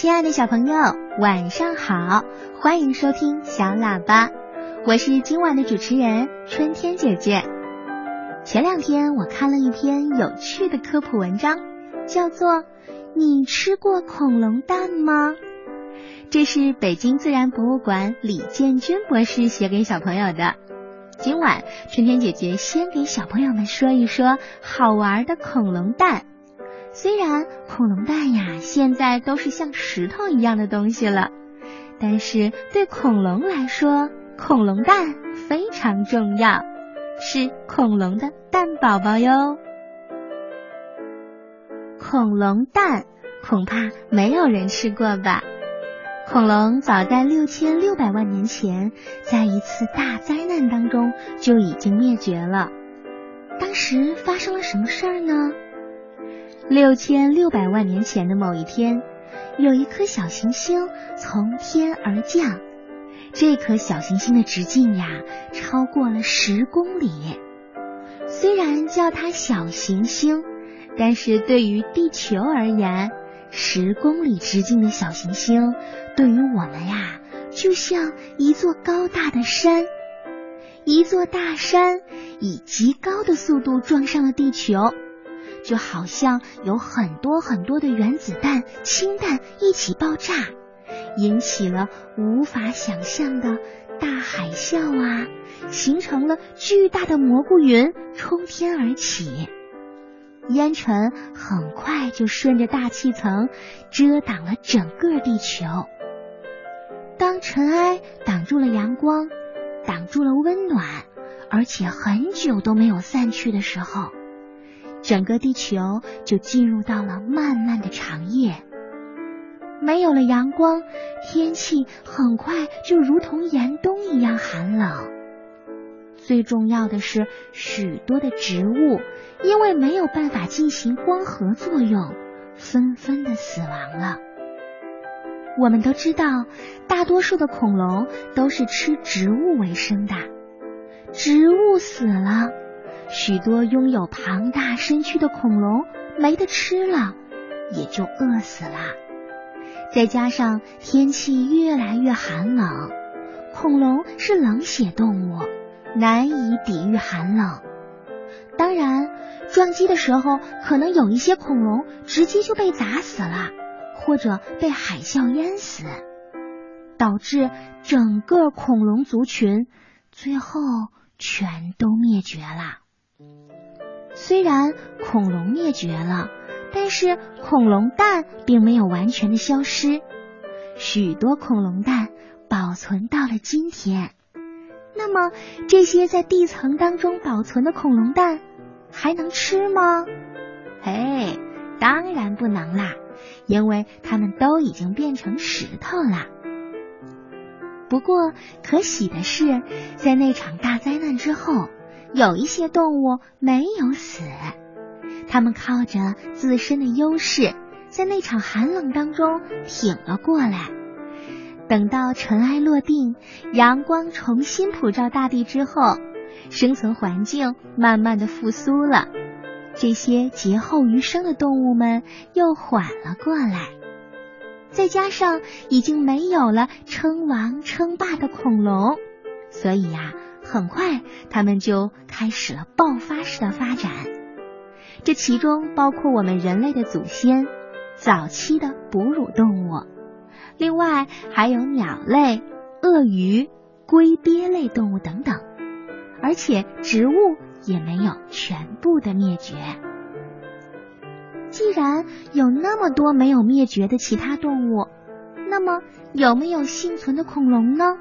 亲爱的小朋友，晚上好！欢迎收听小喇叭，我是今晚的主持人春天姐姐。前两天我看了一篇有趣的科普文章，叫做《你吃过恐龙蛋吗》。这是北京自然博物馆李建军博士写给小朋友的。今晚春天姐姐先给小朋友们说一说好玩的恐龙蛋。虽然恐龙蛋呀，现在都是像石头一样的东西了，但是对恐龙来说，恐龙蛋非常重要，是恐龙的蛋宝宝哟。恐龙蛋恐怕没有人吃过吧？恐龙早在六千六百万年前，在一次大灾难当中就已经灭绝了。当时发生了什么事儿呢？六千六百万年前的某一天，有一颗小行星从天而降。这颗小行星的直径呀，超过了十公里。虽然叫它小行星，但是对于地球而言，十公里直径的小行星对于我们呀，就像一座高大的山。一座大山以极高的速度撞上了地球。就好像有很多很多的原子弹、氢弹一起爆炸，引起了无法想象的大海啸啊，形成了巨大的蘑菇云冲天而起，烟尘很快就顺着大气层遮挡了整个地球。当尘埃挡住了阳光，挡住了温暖，而且很久都没有散去的时候。整个地球就进入到了漫漫的长夜，没有了阳光，天气很快就如同严冬一样寒冷。最重要的是，许多的植物因为没有办法进行光合作用，纷纷的死亡了。我们都知道，大多数的恐龙都是吃植物为生的，植物死了。许多拥有庞大身躯的恐龙没得吃了，也就饿死了。再加上天气越来越寒冷，恐龙是冷血动物，难以抵御寒冷。当然，撞击的时候，可能有一些恐龙直接就被砸死了，或者被海啸淹死，导致整个恐龙族群最后全都灭绝了。虽然恐龙灭绝了，但是恐龙蛋并没有完全的消失，许多恐龙蛋保存到了今天。那么这些在地层当中保存的恐龙蛋还能吃吗？嘿，当然不能啦，因为它们都已经变成石头了。不过可喜的是，在那场大灾难之后。有一些动物没有死，它们靠着自身的优势，在那场寒冷当中挺了过来。等到尘埃落定，阳光重新普照大地之后，生存环境慢慢的复苏了，这些劫后余生的动物们又缓了过来。再加上已经没有了称王称霸的恐龙，所以呀。很快，他们就开始了爆发式的发展。这其中包括我们人类的祖先，早期的哺乳动物，另外还有鸟类、鳄鱼、龟鳖类动物等等。而且植物也没有全部的灭绝。既然有那么多没有灭绝的其他动物，那么有没有幸存的恐龙呢？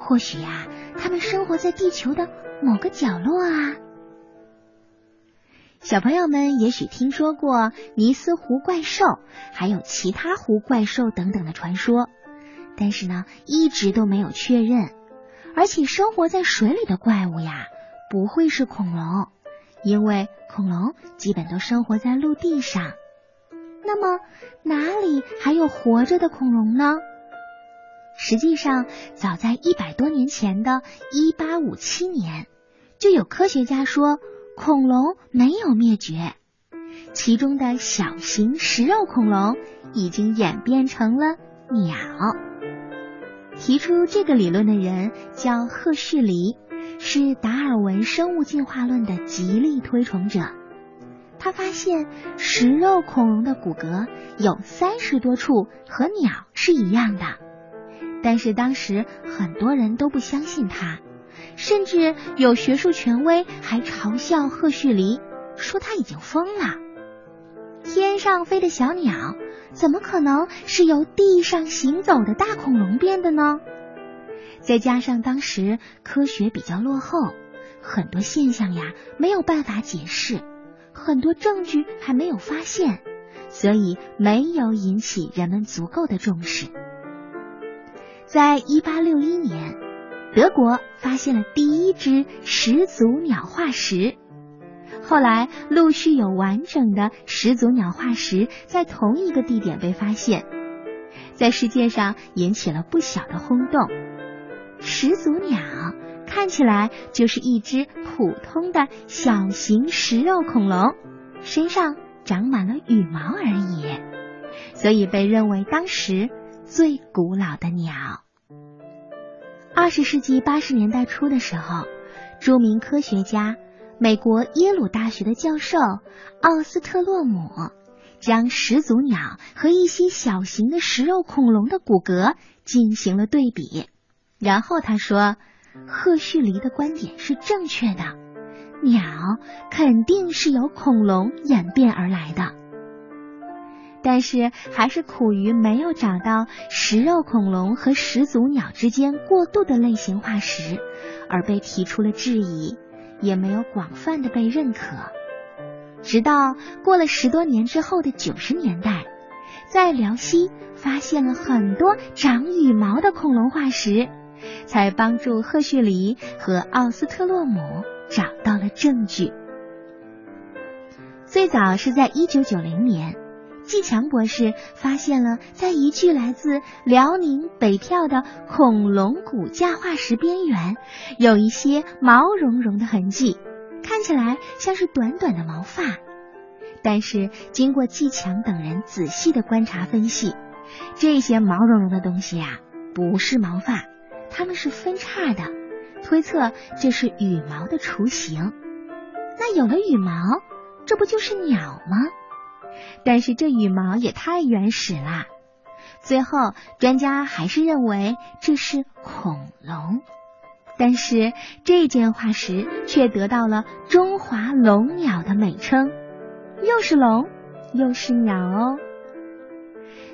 或许呀。他们生活在地球的某个角落啊！小朋友们也许听说过尼斯湖怪兽，还有其他湖怪兽等等的传说，但是呢，一直都没有确认。而且生活在水里的怪物呀，不会是恐龙，因为恐龙基本都生活在陆地上。那么哪里还有活着的恐龙呢？实际上，早在一百多年前的1857年，就有科学家说恐龙没有灭绝，其中的小型食肉恐龙已经演变成了鸟。提出这个理论的人叫赫胥黎，是达尔文生物进化论的极力推崇者。他发现食肉恐龙的骨骼有三十多处和鸟是一样的，但是当时很多人都不相信他，甚至有学术权威还嘲笑赫胥黎，说他已经疯了。天上飞的小鸟，怎么可能是由地上行走的大恐龙变的呢？再加上当时科学比较落后，很多现象呀没有办法解释，很多证据还没有发现，所以没有引起人们足够的重视。在一八六一年，德国发现了第一只始祖鸟化石。后来陆续有完整的始祖鸟化石在同一个地点被发现，在世界上引起了不小的轰动。始祖鸟看起来就是一只普通的小型食肉恐龙，身上长满了羽毛而已，所以被认为当时最古老的鸟。二十世纪八十年代初的时候，著名科学家。美国耶鲁大学的教授奥斯特洛姆将始祖鸟和一些小型的食肉恐龙的骨骼进行了对比，然后他说，赫胥黎的观点是正确的，鸟肯定是由恐龙演变而来的，但是还是苦于没有找到食肉恐龙和始祖鸟之间过渡的类型化石，而被提出了质疑。也没有广泛的被认可，直到过了十多年之后的九十年代，在辽西发现了很多长羽毛的恐龙化石，才帮助赫胥黎和奥斯特洛姆找到了证据。最早是在一九九零年。季强博士发现了，在一具来自辽宁北票的恐龙骨架化石边缘，有一些毛茸茸的痕迹，看起来像是短短的毛发。但是经过季强等人仔细的观察分析，这些毛茸茸的东西呀，不是毛发，它们是分叉的，推测这是羽毛的雏形。那有了羽毛，这不就是鸟吗？但是这羽毛也太原始啦，最后专家还是认为这是恐龙。但是这件化石却得到了中华龙鸟的美称，又是龙又是鸟哦。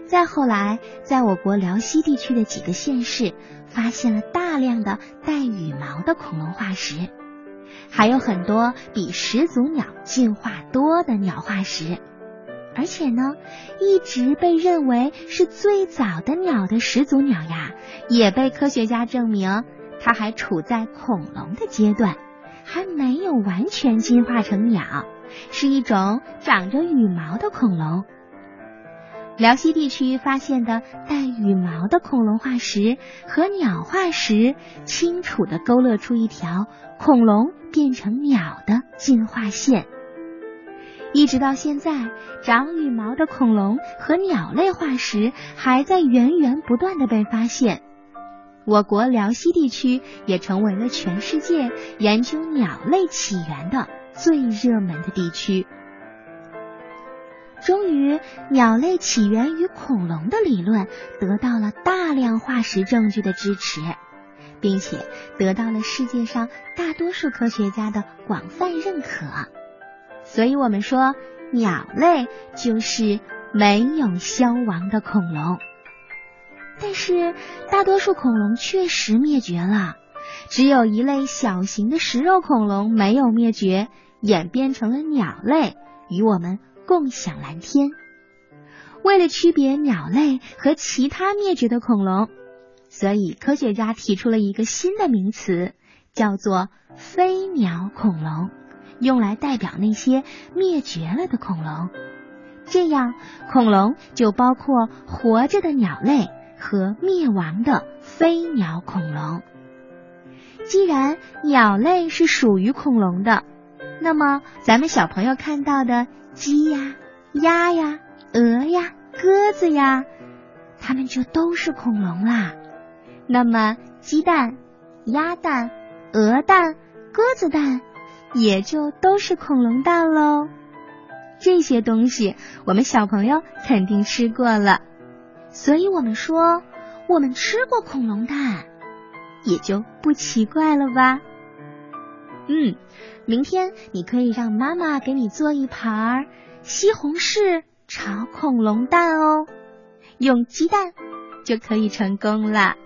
再后来，在我国辽西地区的几个县市发现了大量的带羽毛的恐龙化石，还有很多比始祖鸟进化多的鸟化石。而且呢，一直被认为是最早的鸟的始祖鸟呀，也被科学家证明，它还处在恐龙的阶段，还没有完全进化成鸟，是一种长着羽毛的恐龙。辽西地区发现的带羽毛的恐龙化石和鸟化石，清楚的勾勒出一条恐龙变成鸟的进化线。一直到现在，长羽毛的恐龙和鸟类化石还在源源不断的被发现。我国辽西地区也成为了全世界研究鸟类起源的最热门的地区。终于，鸟类起源于恐龙的理论得到了大量化石证据的支持，并且得到了世界上大多数科学家的广泛认可。所以我们说，鸟类就是没有消亡的恐龙。但是，大多数恐龙确实灭绝了，只有一类小型的食肉恐龙没有灭绝，演变成了鸟类，与我们共享蓝天。为了区别鸟类和其他灭绝的恐龙，所以科学家提出了一个新的名词，叫做飞鸟恐龙。用来代表那些灭绝了的恐龙，这样恐龙就包括活着的鸟类和灭亡的飞鸟恐龙。既然鸟类是属于恐龙的，那么咱们小朋友看到的鸡呀、鸭呀、鹅呀、鸽子呀，它们就都是恐龙啦。那么鸡蛋、鸭蛋、鹅蛋、鸽子蛋，也就都是恐龙蛋喽。这些东西我们小朋友肯定吃过了，所以我们说我们吃过恐龙蛋，也就不奇怪了吧。嗯，明天你可以让妈妈给你做一盘西红柿炒恐龙蛋哦，用鸡蛋就可以成功了。